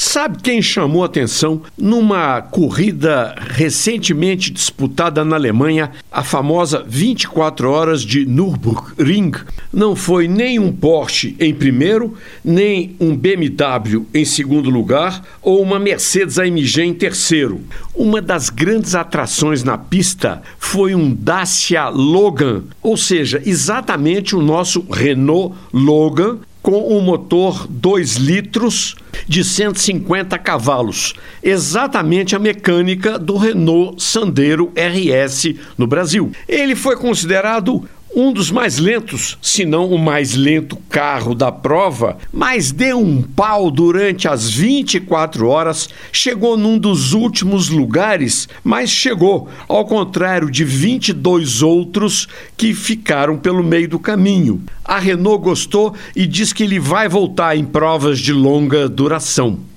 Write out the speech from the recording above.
Sabe quem chamou atenção numa corrida recentemente disputada na Alemanha, a famosa 24 horas de Nürburgring? Não foi nem um Porsche em primeiro, nem um BMW em segundo lugar ou uma Mercedes AMG em terceiro. Uma das grandes atrações na pista foi um Dacia Logan, ou seja, exatamente o nosso Renault Logan com um motor 2 litros de 150 cavalos, exatamente a mecânica do Renault Sandero RS no Brasil. Ele foi considerado um dos mais lentos, se não o mais lento carro da prova, mas deu um pau durante as 24 horas, chegou num dos últimos lugares, mas chegou, ao contrário de 22 outros que ficaram pelo meio do caminho. A Renault gostou e diz que ele vai voltar em provas de longa duração.